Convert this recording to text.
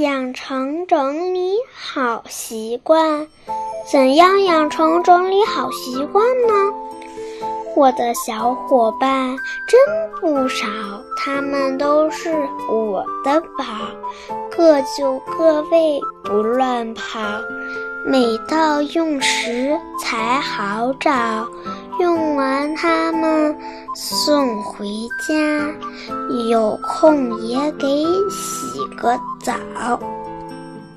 养成整理好习惯。怎样养成整理好习惯呢？我的小伙伴真不少，他们都是我的宝，各就各位，不乱跑。每到用时才好找，用完它们送回家，有空也给洗洗个澡。